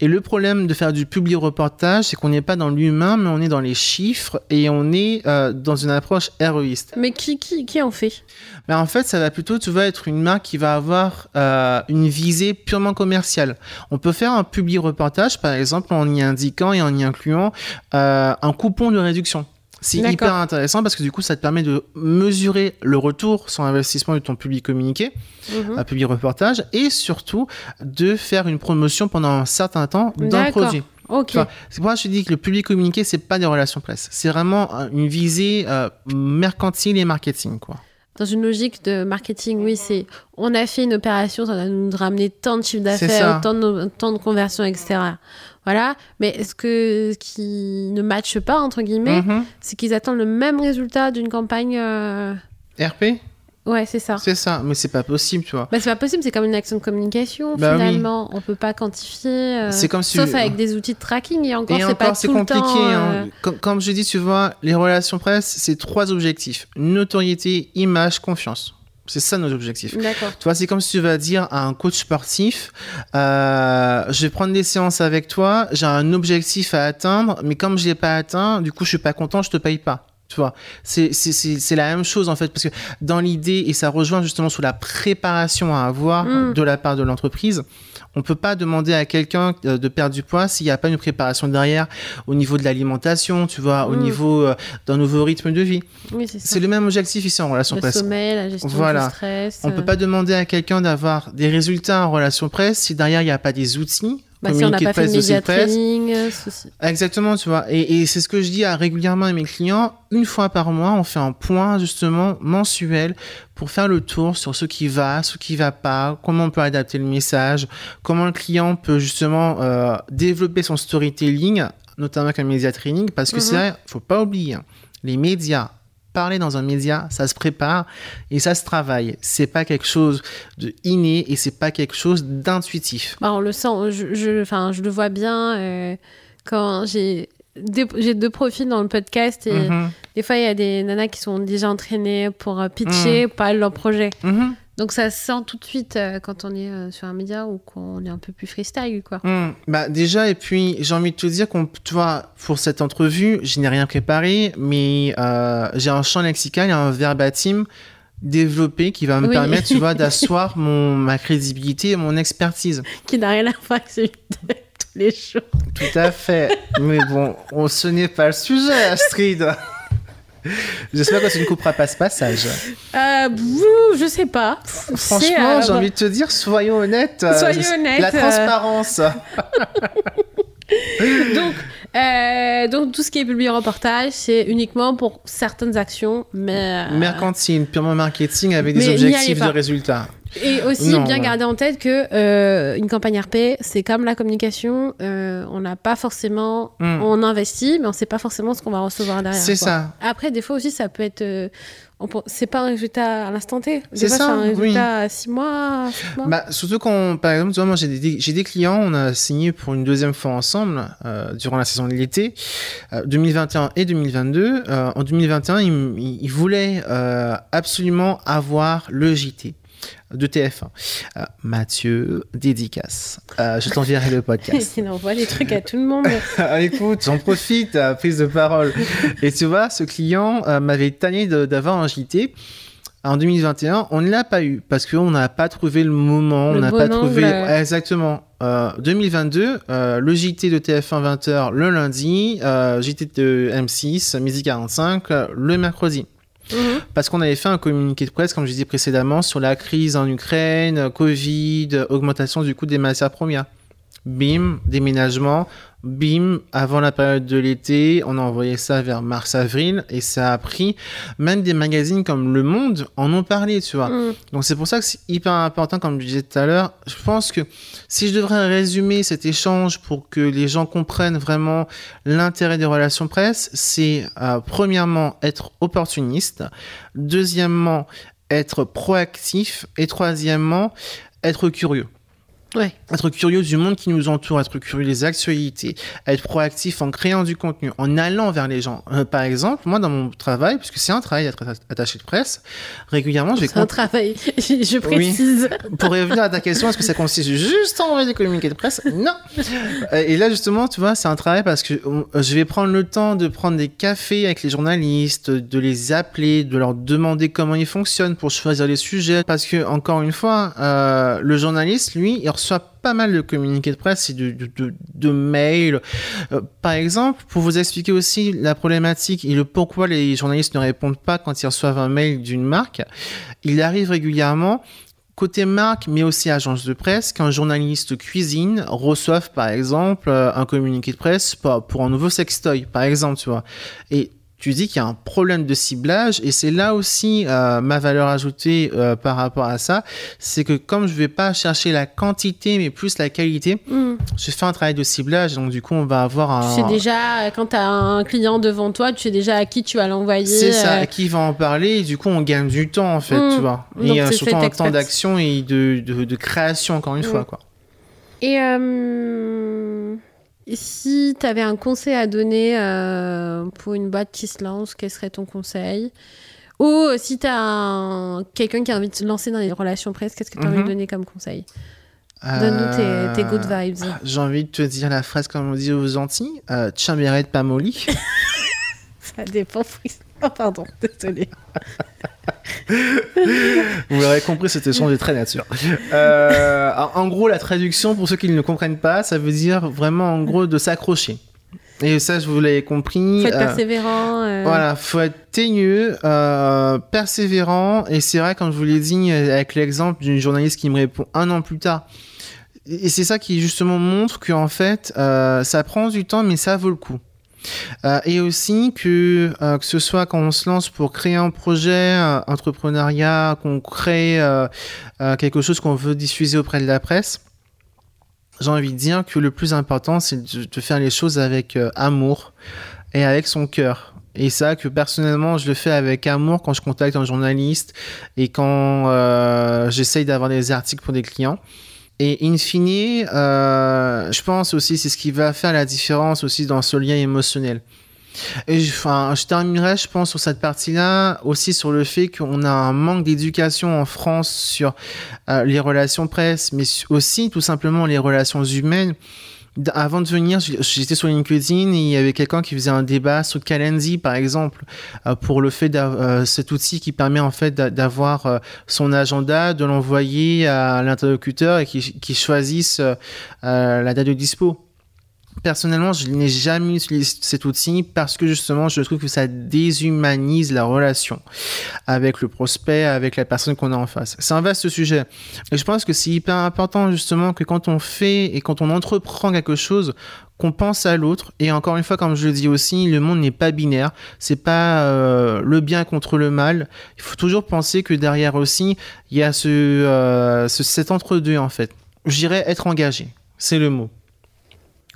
Et le problème de faire du public reportage, c'est qu'on n'est pas dans l'humain, mais on est dans les chiffres et on est euh, dans une approche héroïste. Mais qui, qui, qui en fait? Mais en fait, ça va plutôt, tu vas être une marque qui va avoir euh, une visée purement commerciale. On peut faire un public reportage, par exemple, en y indiquant et en y incluant euh, un coupon de réduction. C'est hyper intéressant parce que du coup, ça te permet de mesurer le retour sur investissement de ton public communiqué, Mhm. un public reportage, et surtout de faire une promotion pendant un certain temps d'un produit. Ok. Tu vois, c'est pour ça que je te dis que le public communiqué, c'est pas des relations presse. C'est vraiment euh, une visée euh, mercantile et marketing, quoi. Dans une logique de marketing, oui, c'est on a fait une opération, ça va nous ramener tant de chiffre C'est d'affaires, tant de, tant de conversions, etc. Voilà. Mais est-ce que ce qui ne matche pas, entre guillemets, Mhm. c'est qu'ils attendent le même résultat d'une campagne. euh, RP Ouais, c'est ça. C'est ça, mais c'est pas possible, tu vois. Bah, c'est pas possible, c'est comme une action de communication, Bah oui. finalement. On peut pas quantifier. euh, C'est comme si- Sauf avec des outils de tracking, et encore, c'est pas c'est tout le compliqué. temps. hein. euh, Comme, comme je dis, tu vois, les relations presse, c'est trois objectifs notoriété, image, confiance. C'est ça nos objectifs. D'accord. Tu vois, c'est comme si tu vas dire à un coach sportif, euh, je vais prendre des séances avec toi, j'ai un objectif à atteindre, mais comme je l'ai pas atteint, du coup, je suis pas content, je te paye pas. Tu vois, c'est la même chose en fait, parce que dans l'idée, et ça rejoint justement sur la préparation à avoir Mm. de la part de l'entreprise, on peut pas demander à quelqu'un euh, de perdre du poids s'il n'y a pas une préparation derrière au niveau de l'alimentation, tu vois, au Mm. niveau euh, d'un nouveau rythme de vie. Oui, c'est le même objectif ici en relation Le presse. sommeil, la gestion Voilà. du stress. On euh, peut pas demander à quelqu'un d'avoir des résultats en relation presse si derrière il n'y a pas des outils. Bah, si on n'a pas de fait de média training, ceci. Exactement, tu vois. Et, et c'est ce que je dis à, régulièrement à mes clients. Une fois par mois, on fait un point justement mensuel pour faire le tour sur ce qui va, ce qui va pas, comment on peut adapter le message, comment le client peut justement euh, développer son storytelling, notamment avec un média training, parce que Mhm. c'est vrai, faut pas oublier, hein, les médias, parler dans un média, ça se prépare et ça se travaille. C'est pas quelque chose de inné et c'est pas quelque chose d'intuitif. Bah, on le sent, je, je, enfin, je le vois bien euh, quand j'ai j'ai deux profils dans le podcast et Mhm. des fois il y a des nanas qui sont déjà entraînées pour euh, pitcher, parler de leur projet. Mhm. Donc ça se sent tout de suite euh, quand on est euh, sur un média ou qu'on est un peu plus freestyle quoi. Hmm, bah déjà et puis j'ai envie de te dire qu'on tu vois pour cette entrevue je n'ai rien préparé mais euh, j'ai un champ lexical et un verbatim développé qui va me Oui. permettre tu vois [laughs] d'asseoir mon ma crédibilité et mon expertise Qui n'a rien à voir avec celui de tous les jours. tout à fait mais bon on, ce n'est pas le sujet Astrid [laughs] j'espère que tu ne couperas pas ce passage Euh, je sais pas. Franchement euh, j'ai envie de te dire soyons honnêtes euh, Soyons honnêtes, la euh. transparence [laughs] donc, euh, donc tout ce qui est publié reportage, c'est uniquement pour certaines actions, mais mercantile purement marketing avec des Mais objectifs de résultats Et aussi Non, bien ouais. garder en tête que euh, une campagne RP, c'est comme la communication, euh, on n'a pas forcément, Mm. on investit, mais on sait pas forcément ce qu'on va recevoir derrière. c'est ça Après, des fois aussi, ça peut être, euh, c'est pas un résultat à l'instant T. C'est ça, c'est un oui. résultat à six mois, sept mois. Bah, surtout quand, par exemple, tu vois, moi j'ai des, j'ai des clients, on a signé pour une deuxième fois ensemble euh, durant la saison de l'été, euh, 2021 et 2022. Euh, en 2021, ils, ils voulaient absolument avoir le JT de TF1. Euh, Mathieu, dédicace. Euh, je t'enverrai le podcast. [laughs] Il envoie des trucs à tout le monde. [laughs] Écoute, j'en profite, euh, prise de parole. Et tu vois, ce client euh, m'avait tanné d'avoir un JT. En 2021, on ne l'a pas eu parce qu'on n'a pas trouvé le moment, on Le n'a bon pas angle. trouvé exactement. Euh, 2022, euh, le JT de TF1 20h le lundi, euh, JT de M6 midi 45 euh, le mercredi. Mhm. Parce qu'on avait fait un communiqué de presse, comme je disais précédemment, sur la crise en Ukraine, Covid, augmentation du coût des matières premières. Bim, déménagement, bim, avant la période de l'été, on a envoyé ça vers mars-avril et ça a pris, même des magazines comme Le Monde en ont parlé, tu vois. Mhm. Donc c'est pour ça que c'est hyper important, comme je disais tout à l'heure. Je pense que si je devrais résumer cet échange pour que les gens comprennent vraiment l'intérêt des relations presse, c'est euh, premièrement être opportuniste, deuxièmement être proactif et troisièmement être curieux. Ouais. Être curieux du monde qui nous entoure, être curieux des actualités, être proactif en créant du contenu, en allant vers les gens. Euh, par exemple, moi dans mon travail, puisque c'est un travail d'être attaché de presse, régulièrement je vais C'est un travail, [laughs] je précise. pour revenir à ta question, est-ce que ça consiste juste à envoyer des communiqués de presse? Non. Euh, Et là, justement, tu vois, c'est un travail parce que on- je vais prendre le temps de prendre des cafés avec les journalistes, de les appeler, de leur demander comment ils fonctionnent pour choisir les sujets. Parce que, encore une fois, euh, le journaliste, lui, il reçoit pas mal de communiqués de presse et de mails. Euh, par exemple, pour vous expliquer aussi la problématique et le pourquoi les journalistes ne répondent pas quand ils reçoivent un mail d'une marque, il arrive régulièrement Côté marque, mais aussi agence de presse, qu'un journaliste cuisine reçoive par exemple euh, un communiqué de presse pour, pour un nouveau sextoy, par exemple, tu vois. Et tu dis qu'il y a un problème de ciblage, et c'est là aussi euh, ma valeur ajoutée euh, par rapport à ça, c'est que comme je vais pas chercher la quantité, mais plus la qualité, Mhm. je fais un travail de ciblage, donc du coup on va avoir un... Tu sais déjà, quand tu as un client devant toi, tu sais déjà à qui tu vas l'envoyer. C'est ça, euh, à qui va en parler, et du coup on gagne du temps en fait, Mm. tu vois. Donc Et surtout en temps d'action et de, de, de création, encore une Mm. fois, quoi. Et si tu avais un conseil à donner euh, pour une boîte qui se lance, quel serait ton conseil? Ou euh, si tu as quelqu'un qui a envie de se lancer dans les relations presse, qu'est-ce que tu as envie Mhm. de donner comme conseil? Donne-nous tes, tes good Euh, vibes. J'ai envie de te dire la phrase comme on dit aux Antilles, euh, Tchamberet pas molly. [laughs] Ça dépend. Oh, pardon, désolé. [laughs] Vous l'aurez compris, cet échange est très nature. Euh, en gros, la traduction, pour ceux qui ne comprennent pas, ça veut dire vraiment, en gros, de s'accrocher. Et ça, je vous l'avez compris. Faut être euh, persévérant. euh, Voilà, faut être teigneux, euh, persévérant, et c'est vrai, comme je vous l'ai dit, avec l'exemple d'une journaliste qui me répond un an plus tard. Et et c'est ça qui justement montre qu'en fait, euh, ça prend du temps, mais ça vaut le coup. Euh, et aussi que euh, que ce soit quand on se lance pour créer un projet, un entrepreneuriat, qu'on crée euh, euh, quelque chose qu'on veut diffuser auprès de la presse, j'ai envie de dire que le plus important, c'est de, faire les choses avec euh, amour et avec son cœur. Et ça, que personnellement, je le fais avec amour quand je contacte un journaliste et quand euh, j'essaye d'avoir des articles pour des clients. Et in fine, euh, je pense aussi c'est ce qui va faire la différence aussi dans ce lien émotionnel. Et je, enfin, je terminerai, je pense, sur cette partie-là, aussi sur le fait qu'on a un manque d'éducation en France sur euh, les relations presse, mais aussi tout simplement les relations humaines. Avant de venir, j'étais sur LinkedIn et il y avait quelqu'un qui faisait un débat sur Calendly, par exemple, euh, pour le fait d'avoir cet outil qui permet en fait d'a- d'avoir euh, son agenda, de l'envoyer à l'interlocuteur et qui, qui choisisse euh, euh, la date de dispo. Personnellement, je n'ai jamais utilisé cet outil parce que justement, je trouve que ça déshumanise la relation avec le prospect, avec la personne qu'on a en face. C'est un vaste sujet. Et je pense que c'est hyper important justement que quand on fait et quand on entreprend quelque chose, qu'on pense à l'autre. Et encore une fois, comme je le dis aussi, le monde n'est pas binaire. C'est pas euh, le bien contre le mal. Il faut toujours penser que derrière aussi, il y a ce, euh, ce cet entre-deux en fait. Je dirais être engagé. C'est le mot.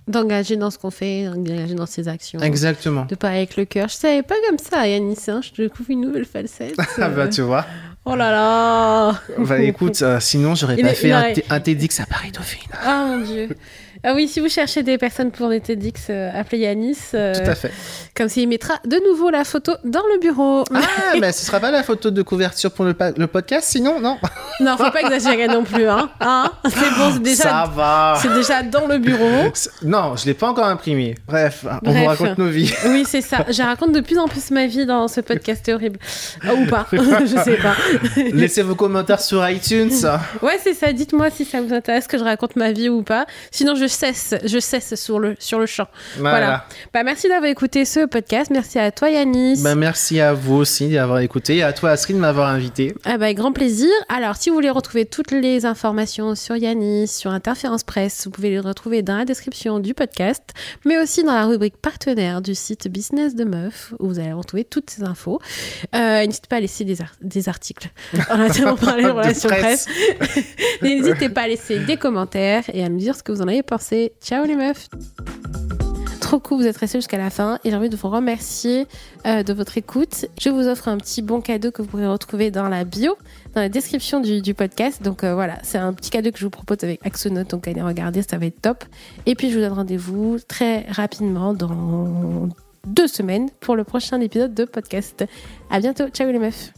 D'engager dans ce qu'on fait, d'engager dans ses actions. Exactement. De parler avec le cœur. Je savais pas comme ça, Yanis. Hein. Je découvre une nouvelle facette. [laughs] Ah bah euh. tu vois. Oh là là Bah écoute, euh, sinon j'aurais pas fait un, un TEDx à Paris Dauphine. Ah mon dieu. Ah oui, si vous cherchez des personnes pour des TEDx, euh, appelez Yanis. euh, Tout à fait. Comme s'il mettra de nouveau la photo dans le bureau. Ah, [laughs] mais ce sera pas la photo de couverture pour le, podcast, sinon non. [laughs] non, faut pas exagérer non plus. Hein. Hein? C'est bon, c'est déjà, Ça va. c'est déjà dans le bureau. Non, je l'ai pas encore imprimé. Bref, on Bref. vous raconte nos vies. Oui, c'est ça. Je raconte de plus en plus ma vie dans ce podcast horrible. Ah, ou pas, [laughs] je sais pas. Laissez vos commentaires sur iTunes. Ouais, c'est ça. Dites-moi si ça vous intéresse que je raconte ma vie ou pas. Sinon, je je cesse, je cesse sur le, sur le champ. Voilà. Bah, merci d'avoir écouté ce podcast. Merci à toi, Yanis. Bah, merci à vous aussi d'avoir écouté et à toi, Astrid, de m'avoir invité. Ah bah, grand plaisir. Alors, si vous voulez retrouver toutes les informations sur Yanis, sur Interférence Presse, vous pouvez les retrouver dans la description du podcast, mais aussi dans la rubrique partenaire du site Business de Meuf, où vous allez retrouver toutes ces infos. Euh, n'hésitez pas à laisser des, des articles. On a tellement parlé de relations presse. [laughs] N'hésitez pas à laisser des commentaires et à me dire ce que vous en avez pensé. Ciao les meufs trop cool, vous êtes restés jusqu'à la fin et j'ai envie de vous remercier euh, de votre écoute. Je vous offre un petit bon cadeau que vous pourrez retrouver dans la bio, dans la description du, podcast. Donc euh, voilà, c'est un petit cadeau que je vous propose avec Axonote, donc allez regarder, ça va être top. Et puis je vous donne rendez-vous très rapidement dans deux semaines pour le prochain épisode de podcast. À bientôt, ciao les meufs